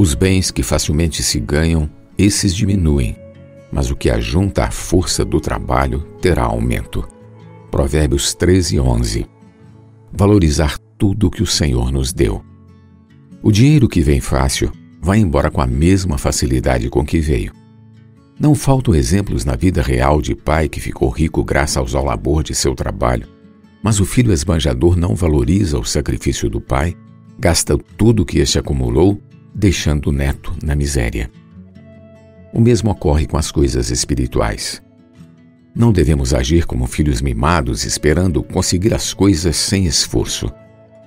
Os bens que facilmente se ganham, esses diminuem, mas o que ajunta à força do trabalho terá aumento. Provérbios 13, 11. Valorizar tudo que o Senhor nos deu. O dinheiro que vem fácil vai embora com a mesma facilidade com que veio. Não faltam exemplos na vida real de pai que ficou rico graças ao labor de seu trabalho, mas o filho esbanjador não valoriza o sacrifício do pai, gasta tudo o que este acumulou, deixando o neto na miséria. O mesmo ocorre com as coisas espirituais. Não devemos agir como filhos mimados esperando conseguir as coisas sem esforço.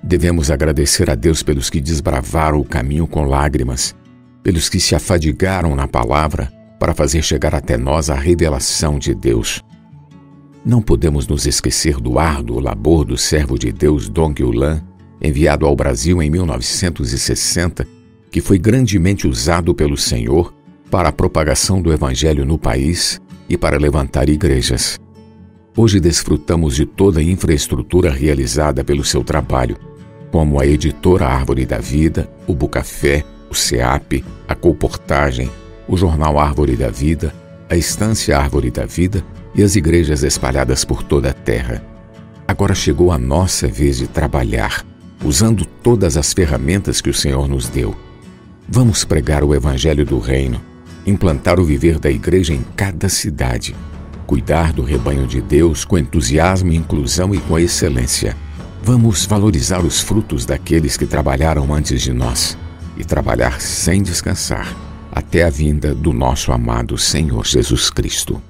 Devemos agradecer a Deus pelos que desbravaram o caminho com lágrimas, pelos que se afadigaram na palavra para fazer chegar até nós a revelação de Deus. Não podemos nos esquecer do árduo labor do servo de Deus Dong Yulan, enviado ao Brasil em 1960, que foi grandemente usado pelo Senhor para a propagação do Evangelho no país e para levantar igrejas. Hoje desfrutamos de toda a infraestrutura realizada pelo seu trabalho como a editora Árvore da Vida, o Bucafé, o SEAP, a Colportagem, o jornal Árvore da Vida, a Estância Árvore da Vida e as igrejas espalhadas por toda a terra. Agora chegou a nossa vez de trabalhar, usando todas as ferramentas que o Senhor nos deu. Vamos pregar o Evangelho do Reino, implantar o viver da igreja em cada cidade, cuidar do rebanho de Deus com entusiasmo, inclusão e com excelência Vamos valorizar os frutos daqueles que trabalharam antes de nós e trabalhar sem descansar até a vinda do nosso amado Senhor Jesus Cristo.